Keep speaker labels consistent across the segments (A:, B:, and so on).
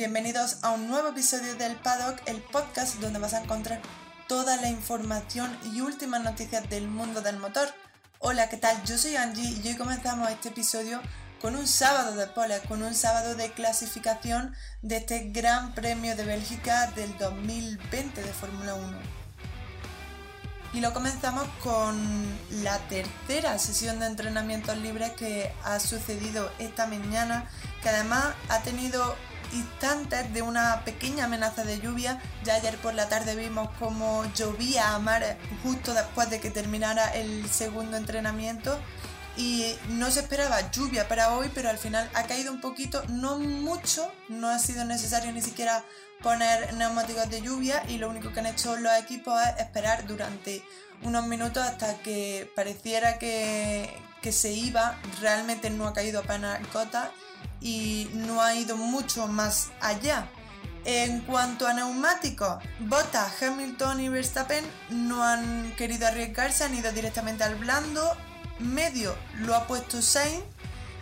A: Bienvenidos a un nuevo episodio del Paddock, el podcast donde vas a encontrar toda la información y últimas noticias del mundo del motor. Hola, ¿qué tal? Yo soy Angie y hoy comenzamos este episodio con un sábado de pole, con un sábado de clasificación de este Gran Premio de Bélgica del 2020 de Fórmula 1. Y lo comenzamos con la tercera sesión de entrenamientos libres que ha sucedido esta mañana, que además ha tenido instantes de una pequeña amenaza de lluvia. Ya ayer por la tarde vimos cómo llovía a mar justo después de que terminara el segundo entrenamiento. Y no se esperaba lluvia para hoy, pero al final ha caído un poquito, no mucho, no ha sido necesario ni siquiera poner neumáticos de lluvia y lo único que han hecho los equipos es esperar durante unos minutos hasta que pareciera que, que se iba, realmente no ha caído apenas gota y no ha ido mucho más allá. En cuanto a neumáticos, Bottas, Hamilton y Verstappen no han querido arriesgarse, han ido directamente al blando. Medio lo ha puesto Sainz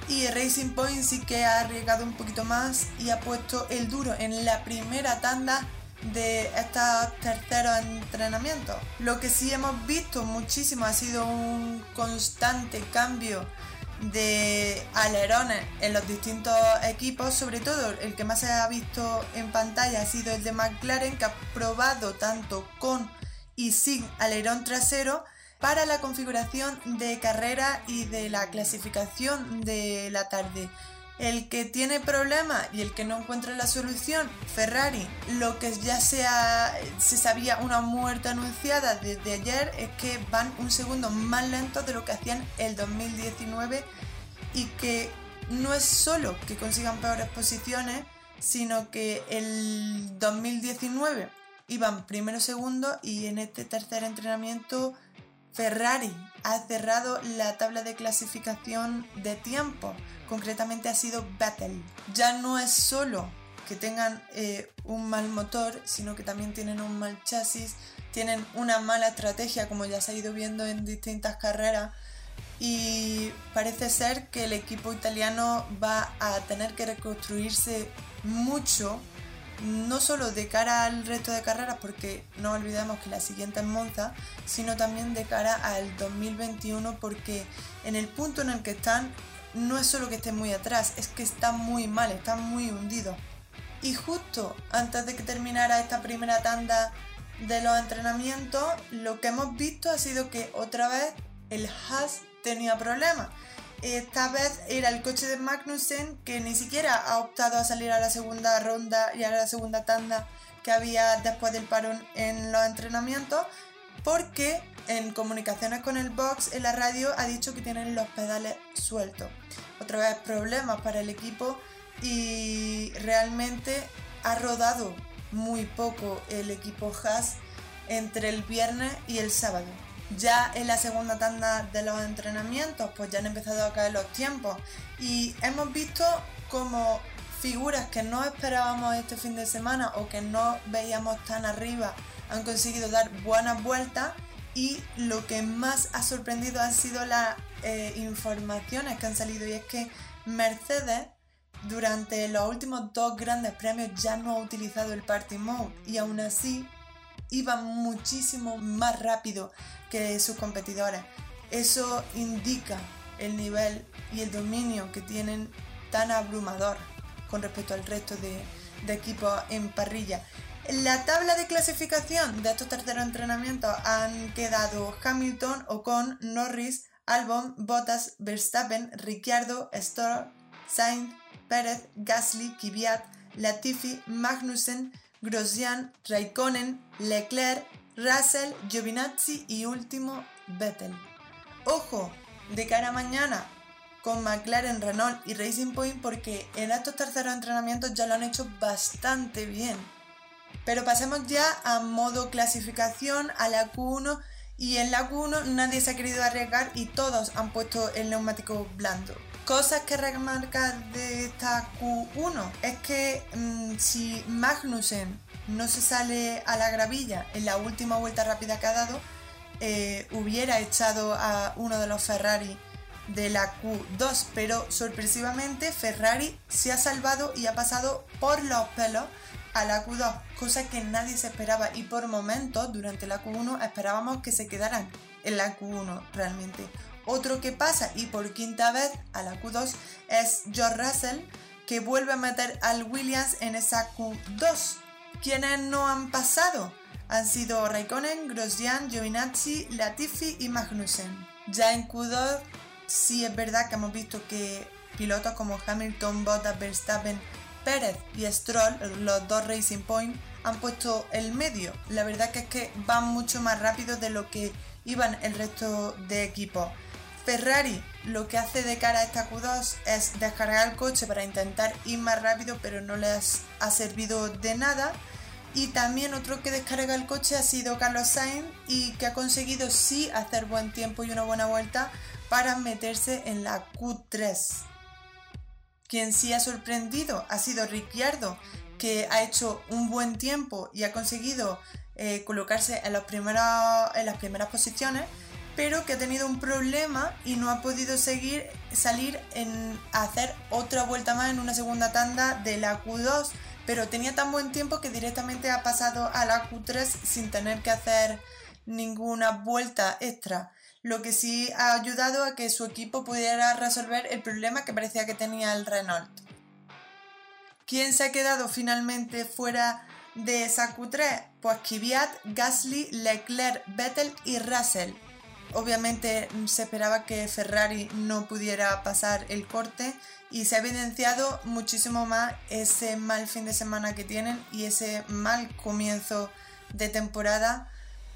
A: y Racing Point sí que ha arriesgado un poquito más y ha puesto el duro en la primera tanda de estos terceros entrenamientos. Lo que sí hemos visto muchísimo ha sido un constante cambio de alerones en los distintos equipos, sobre todo el que más se ha visto en pantalla ha sido el de McLaren, que ha probado tanto con y sin alerón trasero para la configuración de carrera y de la clasificación de la tarde. El que tiene problemas y el que no encuentra la solución, Ferrari, lo que ya se, se sabía una muerte anunciada desde ayer es que van un segundo más lento de lo que hacían el 2019 y que no es solo que consigan peores posiciones, sino que el 2019 iban primero segundo y en este tercer entrenamiento Ferrari ha cerrado la tabla de clasificación de tiempo concretamente ha sido Battle. Ya no es solo que tengan eh, un mal motor, sino que también tienen un mal chasis, tienen una mala estrategia, como ya se ha ido viendo en distintas carreras, y parece ser que el equipo italiano va a tener que reconstruirse mucho, no solo de cara al resto de carreras, porque no olvidemos que la siguiente es Monza, sino también de cara al 2021, porque en el punto en el que están no es solo que esté muy atrás, es que está muy mal, está muy hundido. Y justo antes de que terminara esta primera tanda de los entrenamientos, lo que hemos visto ha sido que otra vez el Haas tenía problemas. Esta vez era el coche de Magnussen que ni siquiera ha optado a salir a la segunda ronda y a la segunda tanda que había después del parón en los entrenamientos, porque en comunicaciones con el box en la radio ha dicho que tienen los pedales sueltos. Otra vez problemas para el equipo y realmente ha rodado muy poco el equipo Haas entre el viernes y el sábado. Ya en la segunda tanda de los entrenamientos pues ya han empezado a caer los tiempos. Y hemos visto como figuras que no esperábamos este fin de semana o que no veíamos tan arriba han conseguido dar buenas vueltas y lo que más ha sorprendido han sido las eh, informaciones que han salido. Y es que Mercedes durante los últimos dos grandes premios ya no ha utilizado el Party Mode y aún así iba muchísimo más rápido que sus competidores. Eso indica el nivel y el dominio que tienen tan abrumador con respecto al resto de, equipos en parrilla. La tabla de clasificación de estos terceros entrenamientos han quedado Hamilton, Ocon, Norris, Albon, Bottas, Verstappen, Ricciardo, Stroll, Sainz, Pérez, Gasly, Kvyat, Latifi, Magnussen, Grosjean, Raikkonen, Leclerc, Russell, Giovinazzi y último Vettel. Ojo, de cara a mañana con McLaren, Renault y Racing Point porque en estos terceros entrenamientos ya lo han hecho bastante bien. Pero pasemos ya a modo clasificación, a la Q1 y en la Q1 nadie se ha querido arriesgar y todos han puesto el neumático blando. Cosas que remarcar de esta Q1 es que mm, si Magnussen no se sale a la gravilla en la última vuelta rápida que ha dado, eh, hubiera echado a uno de los Ferrari de la Q2, pero sorpresivamente Ferrari se ha salvado y ha pasado por los pelos a la Q2, cosa que nadie se esperaba y por momentos durante la Q1 esperábamos que se quedaran en la Q1 realmente. Otro que pasa y por quinta vez a la Q2 es George Russell que vuelve a meter al Williams en esa Q2. Quienes no han pasado han sido Raikkonen, Grosjean, Giovinazzi, Latifi y Magnussen. Ya en Q2 sí es verdad que hemos visto que pilotos como Hamilton, Bottas, Verstappen, Pérez y Stroll, los dos Racing Point, han puesto el medio. La verdad que es que van mucho más rápido de lo que iban el resto de equipos. Ferrari lo que hace de cara a esta Q2 es descargar el coche para intentar ir más rápido, pero no les ha servido de nada. Y también otro que descarga el coche ha sido Carlos Sainz y que ha conseguido sí hacer buen tiempo y una buena vuelta para meterse en la Q3. Quien sí ha sorprendido ha sido Ricciardo, que ha hecho un buen tiempo y ha conseguido eh, colocarse en, las primeras posiciones pero que ha tenido un problema y no ha podido seguir salir en hacer otra vuelta más en una segunda tanda de la Q2, pero tenía tan buen tiempo que directamente ha pasado a la Q3 sin tener que hacer ninguna vuelta extra, lo que sí ha ayudado a que su equipo pudiera resolver el problema que parecía que tenía el Renault. ¿Quién se ha quedado finalmente fuera de esa Q3? Pues Kvyat, Gasly, Leclerc, Vettel y Russell Obviamente mm, se esperaba que Ferrari no pudiera pasar el corte y se ha evidenciado muchísimo más ese mal fin de semana que tienen y ese mal comienzo de temporada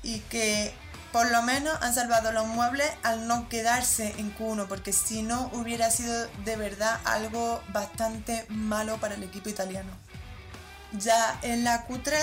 A: y que por lo menos han salvado los muebles al no quedarse en Q1 porque si no hubiera sido de verdad algo bastante malo para el equipo italiano. Ya en la Q3,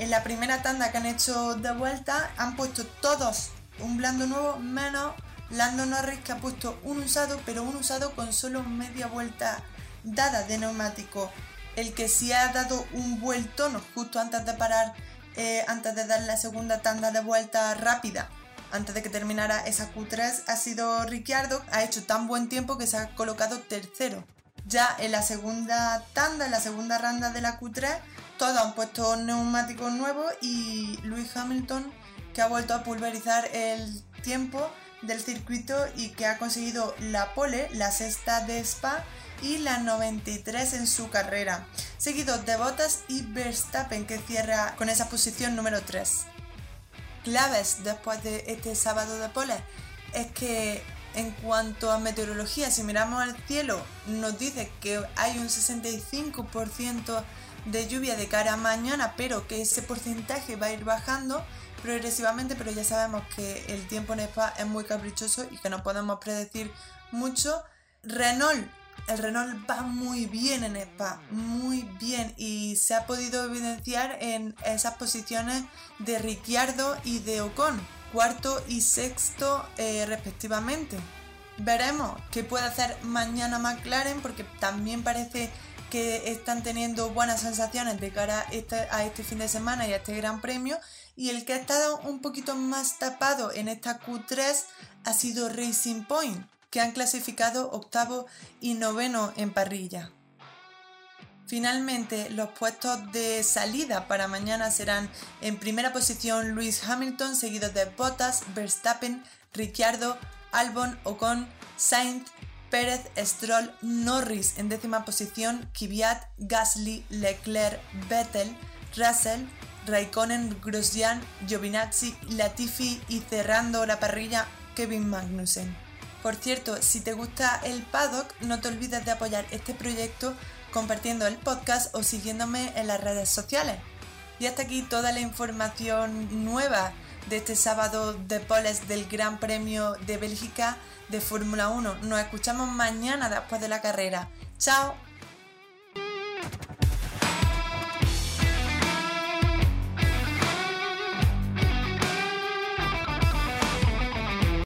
A: en la primera tanda que han hecho de vuelta, han puesto todos un blando nuevo menos Lando Norris que ha puesto un usado, pero un usado con solo media vuelta dada de neumático. El que sí ha dado un vueltono justo antes de parar, eh, antes de dar la segunda tanda de vuelta rápida, antes de que terminara esa Q3, ha sido Ricciardo. Ha hecho tan buen tiempo que se ha colocado tercero. Ya en la segunda tanda, en la segunda ronda de la Q3, todos han puesto neumáticos nuevos y Lewis Hamilton que ha vuelto a pulverizar el tiempo del circuito y que ha conseguido la pole, la sexta de Spa y la 93 en su carrera, seguido de Bottas y Verstappen que cierra con esa posición número 3. Claves después de este sábado de pole es que en cuanto a meteorología, si miramos al cielo, nos dice que hay un 65% de lluvia de cara a mañana, pero que ese porcentaje va a ir bajando progresivamente, pero ya sabemos que el tiempo en Spa es muy caprichoso y que no podemos predecir mucho. Renault, el Renault va muy bien en Spa, muy bien y se ha podido evidenciar en esas posiciones de Ricciardo y de Ocon, cuarto y sexto eh, respectivamente. Veremos qué puede hacer mañana McLaren porque también parece que están teniendo buenas sensaciones de cara a este, a este fin de semana y a este gran premio y el que ha estado un poquito más tapado en esta Q3 ha sido Racing Point, que han clasificado octavo y noveno en parrilla. Finalmente, los puestos de salida para mañana serán en primera posición Lewis Hamilton, seguido de Bottas, Verstappen, Ricciardo, Albon, Ocon, Sainz, Pérez, Stroll, Norris en décima posición, Kvyat, Gasly, Leclerc, Vettel, Russell, Raikkonen, Grosjean, Giovinazzi, Latifi y cerrando la parrilla Kevin Magnussen. Por cierto, si te gusta el paddock, no te olvides de apoyar este proyecto compartiendo el podcast o siguiéndome en las redes sociales. Y hasta aquí toda la información nueva de este sábado de poles del Gran Premio de Bélgica de Fórmula 1. Nos escuchamos mañana después de la carrera. ¡Chao!